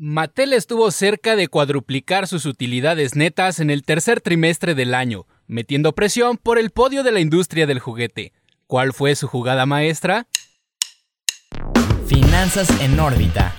Mattel estuvo cerca de cuadruplicar sus utilidades netas en el tercer trimestre del año, metiendo presión por el podio de la industria del juguete. ¿Cuál fue su jugada maestra? Finanzas en órbita.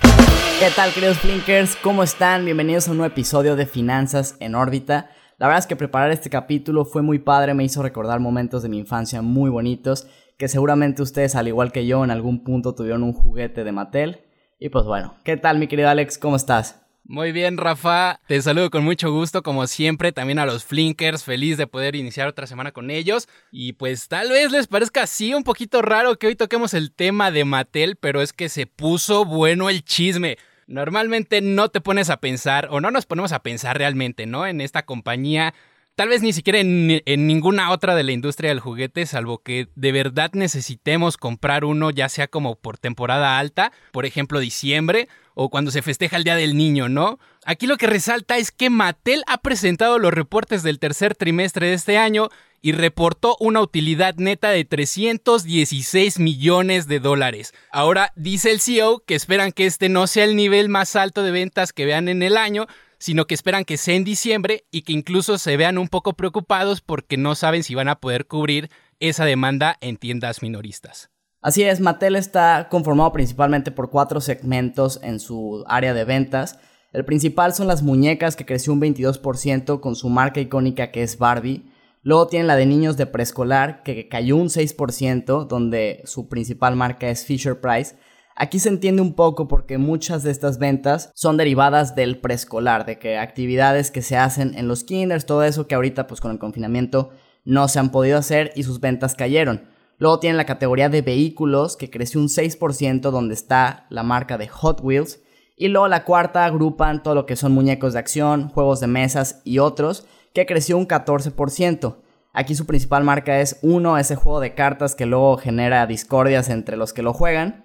¿Qué tal queridos Flinkers? ¿Cómo están? Bienvenidos a un nuevo episodio de Finanzas en órbita. La verdad es que preparar este capítulo fue muy padre, me hizo recordar momentos de mi infancia muy bonitos, que seguramente ustedes al igual que yo en algún punto tuvieron un juguete de Mattel y pues bueno, ¿qué tal mi querido Alex? ¿Cómo estás? Muy bien, Rafa. Te saludo con mucho gusto, como siempre. También a los Flinkers, feliz de poder iniciar otra semana con ellos. Y pues tal vez les parezca así un poquito raro que hoy toquemos el tema de Mattel, pero es que se puso bueno el chisme. Normalmente no te pones a pensar, o no nos ponemos a pensar realmente, ¿no? En esta compañía tal vez ni siquiera en, ninguna otra de la industria del juguete, salvo que de verdad necesitemos comprar uno, ya sea como por temporada alta, por ejemplo diciembre, o cuando se festeja el Día del Niño, ¿no? Aquí lo que resalta es que Mattel ha presentado los reportes del tercer trimestre de este año y reportó una utilidad neta de 316 millones de dólares. Ahora dice el CEO que esperan que este no sea el nivel más alto de ventas que vean en el año, sino que esperan que sea en diciembre y que incluso se vean un poco preocupados porque no saben si van a poder cubrir esa demanda en tiendas minoristas. Así es, Mattel está conformado principalmente por cuatro segmentos en su área de ventas. El principal son las muñecas, que creció un 22% con su marca icónica que es Barbie. Luego tienen la de niños de preescolar, que cayó un 6%, donde su principal marca es Fisher Price. Aquí se entiende un poco porque muchas de estas ventas son derivadas del preescolar, de que actividades que se hacen en los kinders, todo eso que ahorita pues con el confinamiento no se han podido hacer y sus ventas cayeron. Luego tienen la categoría de vehículos que creció un 6% donde está la marca de Hot Wheels. Y luego la cuarta agrupan todo lo que son muñecos de acción, juegos de mesas y otros que creció un 14%. Aquí su principal marca es uno, ese juego de cartas que luego genera discordias entre los que lo juegan.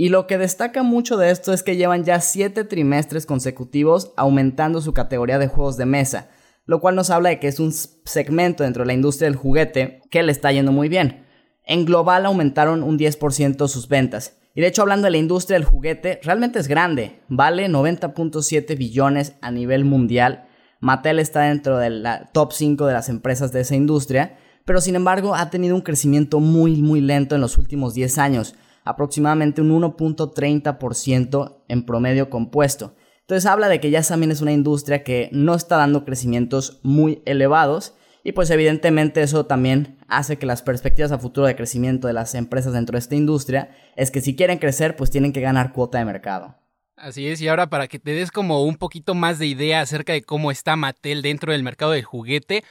Y lo que destaca mucho de esto es que llevan ya 7 trimestres consecutivos aumentando su categoría de juegos de mesa, lo cual nos habla de que es un segmento dentro de la industria del juguete que le está yendo muy bien. En global aumentaron un 10% sus ventas. Y de hecho hablando de la industria del juguete, realmente es grande, vale 90.7 billones a nivel mundial. Mattel está dentro del top 5 de las empresas de esa industria, pero sin embargo ha tenido un crecimiento muy muy lento en los últimos 10 años aproximadamente un 1.30% en promedio compuesto. Entonces habla de que ya también es una industria que no está dando crecimientos muy elevados y pues evidentemente eso también hace que las perspectivas a futuro de crecimiento de las empresas dentro de esta industria es que si quieren crecer pues tienen que ganar cuota de mercado. Así es, y ahora para que te des como un poquito más de idea acerca de cómo está Mattel dentro del mercado del juguete,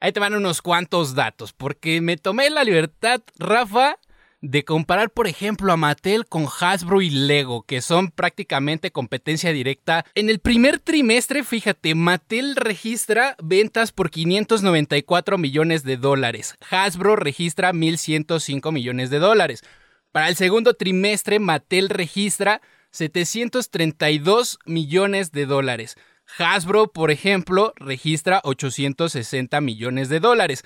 ahí te van unos cuantos datos, porque me tomé la libertad, Rafa, de comparar, por ejemplo, a Mattel con Hasbro y Lego, que son prácticamente competencia directa. En el primer trimestre, fíjate, Mattel registra ventas por 594 millones de dólares. Hasbro registra 1.105 millones de dólares. Para el segundo trimestre, Mattel registra 732 millones de dólares. Hasbro, por ejemplo, registra 860 millones de dólares.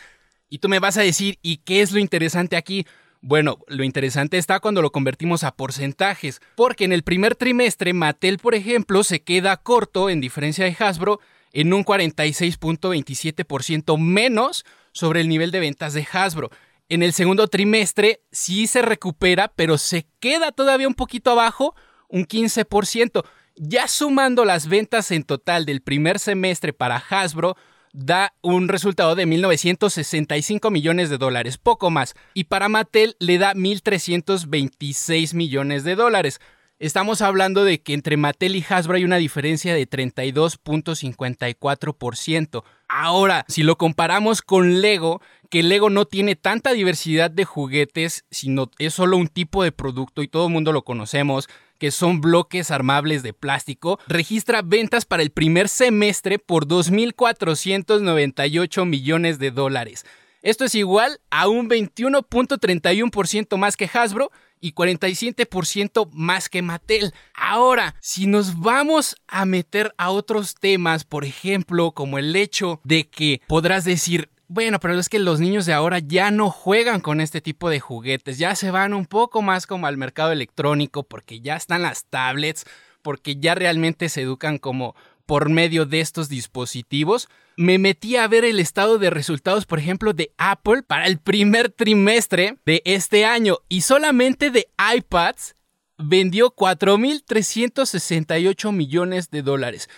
Y tú me vas a decir, ¿y qué es lo interesante aquí? Bueno, lo interesante está cuando lo convertimos a porcentajes, porque en el primer trimestre Mattel, por ejemplo, se queda corto, en diferencia de Hasbro, en un 46.27% menos sobre el nivel de ventas de Hasbro. En el segundo trimestre sí se recupera, pero se queda todavía un poquito abajo, un 15%. Ya sumando las ventas en total del primer semestre para Hasbro, da un resultado de 1.965 millones de dólares, poco más. Y para Mattel le da 1.326 millones de dólares. Estamos hablando de que entre Mattel y Hasbro hay una diferencia de 32.54%. Ahora, si lo comparamos con Lego, que Lego no tiene tanta diversidad de juguetes, sino es solo un tipo de producto y todo el mundo lo conocemos, que son bloques armables de plástico, registra ventas para el primer semestre por 2.498 millones de dólares. Esto es igual a un 21.31% más que Hasbro y 47% más que Mattel. Ahora, si nos vamos a meter a otros temas, por ejemplo, como el hecho de que podrás decir, bueno, pero es que los niños de ahora ya no juegan con este tipo de juguetes, ya se van un poco más como al mercado electrónico porque ya están las tablets, porque ya realmente se educan como por medio de estos dispositivos. Me metí a ver el estado de resultados, por ejemplo, de Apple para el primer trimestre de este año y solamente de iPads vendió 4.368 millones de dólares.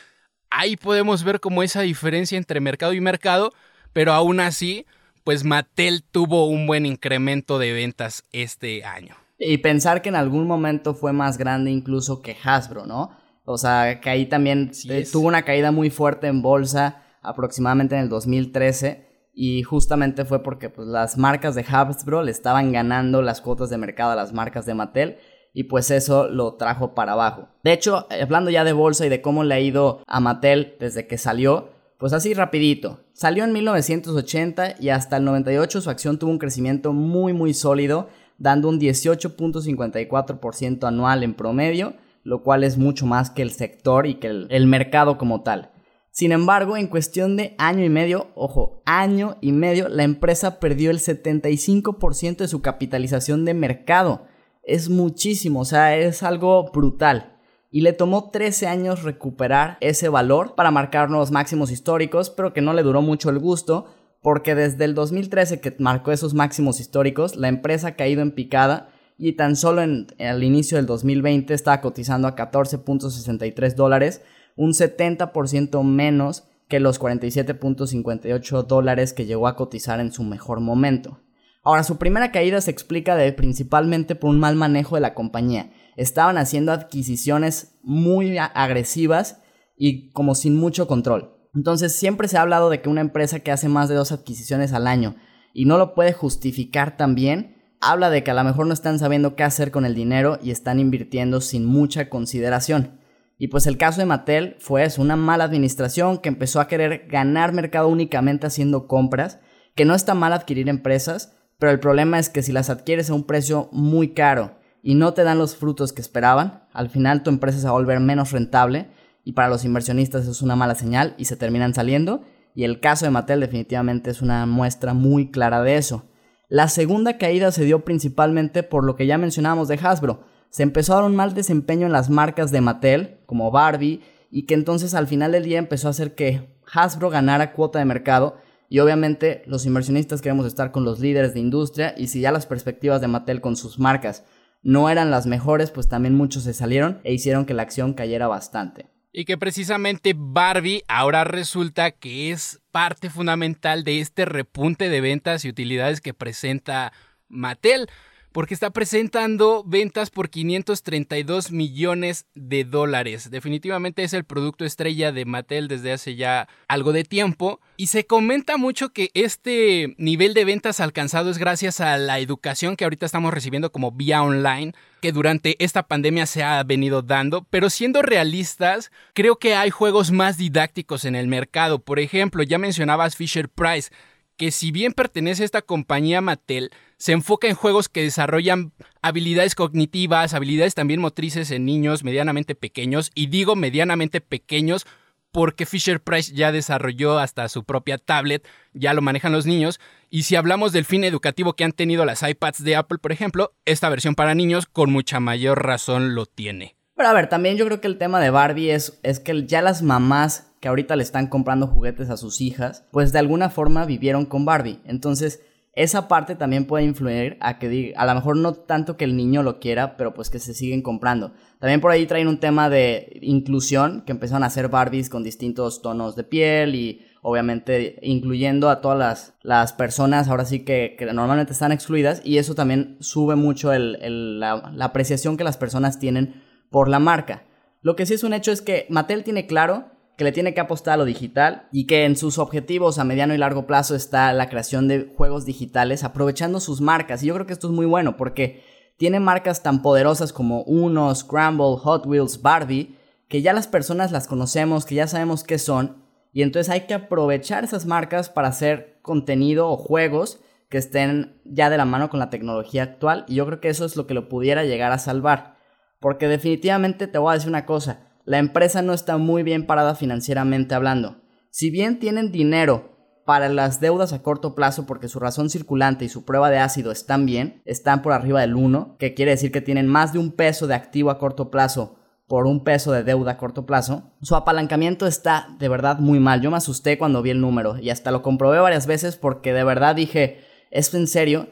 Ahí podemos ver como esa diferencia entre mercado y mercado, pero aún así, pues Mattel tuvo un buen incremento de ventas este año. Y pensar que en algún momento fue más grande incluso que Hasbro, ¿no? O sea, que ahí también eh, tuvo una caída muy fuerte en bolsa aproximadamente en el 2013 y justamente fue porque pues, las marcas de Hasbro le estaban ganando las cuotas de mercado a las marcas de Mattel y pues eso lo trajo para abajo. De hecho, hablando ya de bolsa y de cómo le ha ido a Mattel desde que salió, pues así rapidito. Salió en 1980 y hasta el 98 su acción tuvo un crecimiento muy muy sólido, dando un 18.54% anual en promedio lo cual es mucho más que el sector y que el, mercado como tal. Sin embargo, en cuestión de año y medio, ojo, año y medio, la empresa perdió el 75% de su capitalización de mercado. Es muchísimo, o sea, es algo brutal. Y le tomó 13 años recuperar ese valor para marcar nuevos máximos históricos, pero que no le duró mucho el gusto, porque desde el 2013 que marcó esos máximos históricos, la empresa ha caído en picada y tan solo en, el inicio del 2020 estaba cotizando a 14.63 dólares, un 70% menos que los 47.58 dólares que llegó a cotizar en su mejor momento. Ahora, su primera caída se explica principalmente por un mal manejo de la compañía. Estaban haciendo adquisiciones muy agresivas y como sin mucho control. Entonces siempre se ha hablado de que una empresa que hace más de dos adquisiciones al año y no lo puede justificar también, habla de que a lo mejor no están sabiendo qué hacer con el dinero y están invirtiendo sin mucha consideración. Y pues el caso de Mattel fue eso, una mala administración que empezó a querer ganar mercado únicamente haciendo compras, que no está mal adquirir empresas, pero el problema es que si las adquieres a un precio muy caro y no te dan los frutos que esperaban, al final tu empresa se va a volver menos rentable y para los inversionistas es una mala señal y se terminan saliendo. Y el caso de Mattel definitivamente es una muestra muy clara de eso. La segunda caída se dio principalmente por lo que ya mencionábamos de Hasbro. Se empezó a dar un mal desempeño en las marcas de Mattel, como Barbie, y que entonces al final del día empezó a hacer que Hasbro ganara cuota de mercado y obviamente los inversionistas queremos estar con los líderes de industria y si ya las perspectivas de Mattel con sus marcas no eran las mejores, pues también muchos se salieron e hicieron que la acción cayera bastante. Y que precisamente Barbie ahora resulta que es parte fundamental de este repunte de ventas y utilidades que presenta Mattel porque está presentando ventas por 532 millones de dólares. Definitivamente es el producto estrella de Mattel desde hace ya algo de tiempo. Y se comenta mucho que este nivel de ventas alcanzado es gracias a la educación que ahorita estamos recibiendo como vía online, que durante esta pandemia se ha venido dando. Pero siendo realistas, creo que hay juegos más didácticos en el mercado. Por ejemplo, ya mencionabas Fisher Price que si bien pertenece a esta compañía Mattel, se enfoca en juegos que desarrollan habilidades cognitivas, habilidades también motrices en niños medianamente pequeños, y digo medianamente pequeños porque Fisher Price ya desarrolló hasta su propia tablet, ya lo manejan los niños, y si hablamos del fin educativo que han tenido las iPads de Apple, por ejemplo, esta versión para niños con mucha mayor razón lo tiene. Pero a ver, también yo creo que el tema de Barbie es, que ya las mamás que ahorita le están comprando juguetes a sus hijas, pues de alguna forma vivieron con Barbie. Entonces, esa parte también puede influir a que diga, a lo mejor no tanto que el niño lo quiera, pero pues que se siguen comprando. También por ahí traen un tema de inclusión, que empezaron a hacer Barbies con distintos tonos de piel y obviamente incluyendo a todas las, las personas ahora sí que, normalmente están excluidas y eso también sube mucho la, la apreciación que las personas tienen por la marca. Lo que sí es un hecho es que Mattel tiene claro que le tiene que apostar a lo digital y que en sus objetivos a mediano y largo plazo está la creación de juegos digitales aprovechando sus marcas. Y yo creo que esto es muy bueno porque tiene marcas tan poderosas como Uno, Scramble, Hot Wheels, Barbie, que ya las personas las conocemos, que ya sabemos qué son. Y entonces hay que aprovechar esas marcas para hacer contenido o juegos que estén ya de la mano con la tecnología actual. Y yo creo que eso es lo que lo pudiera llegar a salvar. Porque definitivamente te voy a decir una cosa la empresa no está muy bien parada financieramente hablando. Si bien tienen dinero para las deudas a corto plazo porque su razón circulante y su prueba de ácido están bien, están por arriba del 1, que quiere decir que tienen más de un peso de activo a corto plazo por un peso de deuda a corto plazo, su apalancamiento está de verdad muy mal. Yo me asusté cuando vi el número y hasta lo comprobé varias veces porque de verdad dije, ¿es en serio?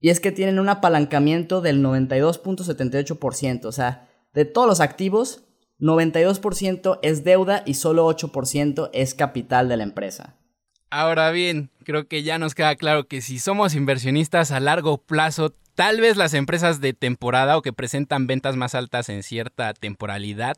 Y es que tienen un apalancamiento del 92.78%, o sea, de todos los activos, 92% es deuda y solo 8% es capital de la empresa. Ahora bien, creo que ya nos queda claro que si somos inversionistas a largo plazo, tal vez las empresas de temporada o que presentan ventas más altas en cierta temporalidad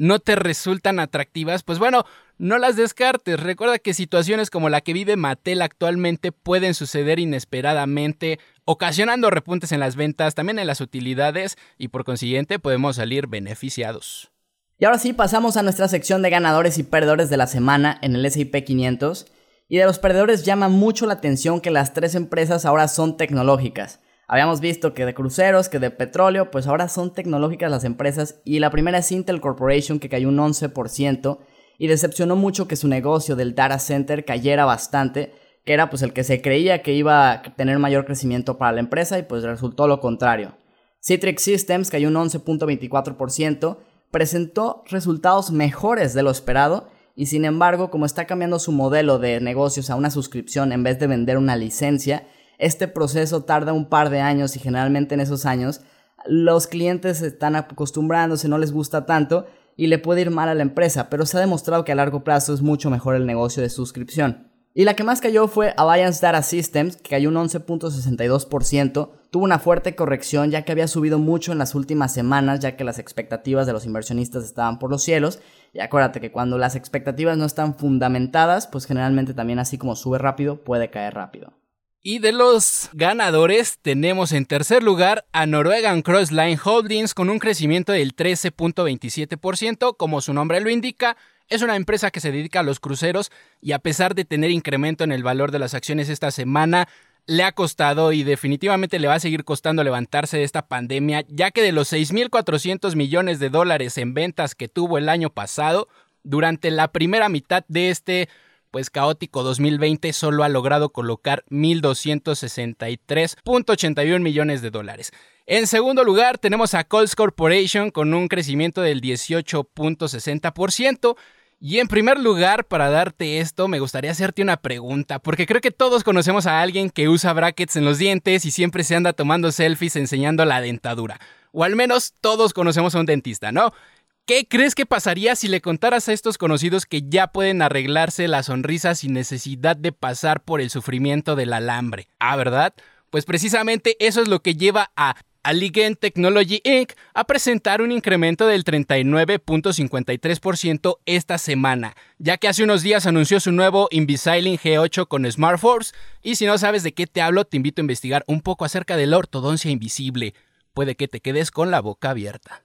no te resultan atractivas, pues bueno, no las descartes. Recuerda que situaciones como la que vive Mattel actualmente pueden suceder inesperadamente, ocasionando repuntes en las ventas, también en las utilidades y por consiguiente podemos salir beneficiados. Y ahora sí, pasamos a nuestra sección de ganadores y perdedores de la semana en el S&P 500. Y de los perdedores llama mucho la atención que las tres empresas ahora son tecnológicas. Habíamos visto que de cruceros, que de petróleo, pues ahora son tecnológicas las empresas y la primera es Intel Corporation que cayó un 11% y decepcionó mucho que su negocio del data center cayera bastante, que era pues el que se creía que iba a tener mayor crecimiento para la empresa y pues resultó lo contrario. Citrix Systems cayó un 11.24%, presentó resultados mejores de lo esperado y sin embargo, como está cambiando su modelo de negocios a una suscripción en vez de vender una licencia, este proceso tarda un par de años y generalmente en esos años los clientes están acostumbrándose, no les gusta tanto y le puede ir mal a la empresa, pero se ha demostrado que a largo plazo es mucho mejor el negocio de suscripción. Y la que más cayó fue Alliance Data Systems, que cayó un 11.62%. Tuvo una fuerte corrección ya que había subido mucho en las últimas semanas, ya que las expectativas de los inversionistas estaban por los cielos. Y acuérdate que cuando las expectativas no están fundamentadas, pues generalmente también así como sube rápido, puede caer rápido. Y de los ganadores tenemos en tercer lugar a Norwegian Cross Line Holdings con un crecimiento del 13.27%, como su nombre lo indica, es una empresa que se dedica a los cruceros y a pesar de tener incremento en el valor de las acciones esta semana, le ha costado y definitivamente le va a seguir costando levantarse de esta pandemia, ya que de los 6.400 millones de dólares en ventas que tuvo el año pasado, durante la primera mitad de este pues caótico 2020 solo ha logrado colocar 1.263.81 millones de dólares. En segundo lugar tenemos a Coles Corporation con un crecimiento del 18.60%. Y en primer lugar, para darte esto, me gustaría hacerte una pregunta, porque creo que todos conocemos a alguien que usa brackets en los dientes y siempre se anda tomando selfies enseñando la dentadura. O al menos todos conocemos a un dentista, ¿no? ¿Qué crees que pasaría si le contaras a estos conocidos que ya pueden arreglarse la sonrisa sin necesidad de pasar por el sufrimiento del alambre? Ah, ¿verdad? Pues precisamente eso es lo que lleva a Alligen Technology Inc. a presentar un incremento del 39.53% esta semana, ya que hace unos días anunció su nuevo Invisalign G8 con SmartForce, y si no sabes de qué te hablo, te invito a investigar un poco acerca de la ortodoncia invisible. Puede que te quedes con la boca abierta.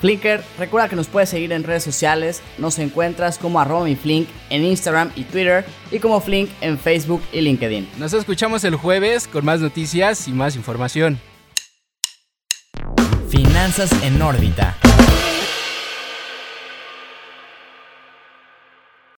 Flinker, recuerda que nos puedes seguir en redes sociales, nos encuentras como arroba mi Flink en Instagram y Twitter y como Flink en Facebook y LinkedIn. Nos escuchamos el jueves con más noticias y más información. Finanzas en órbita.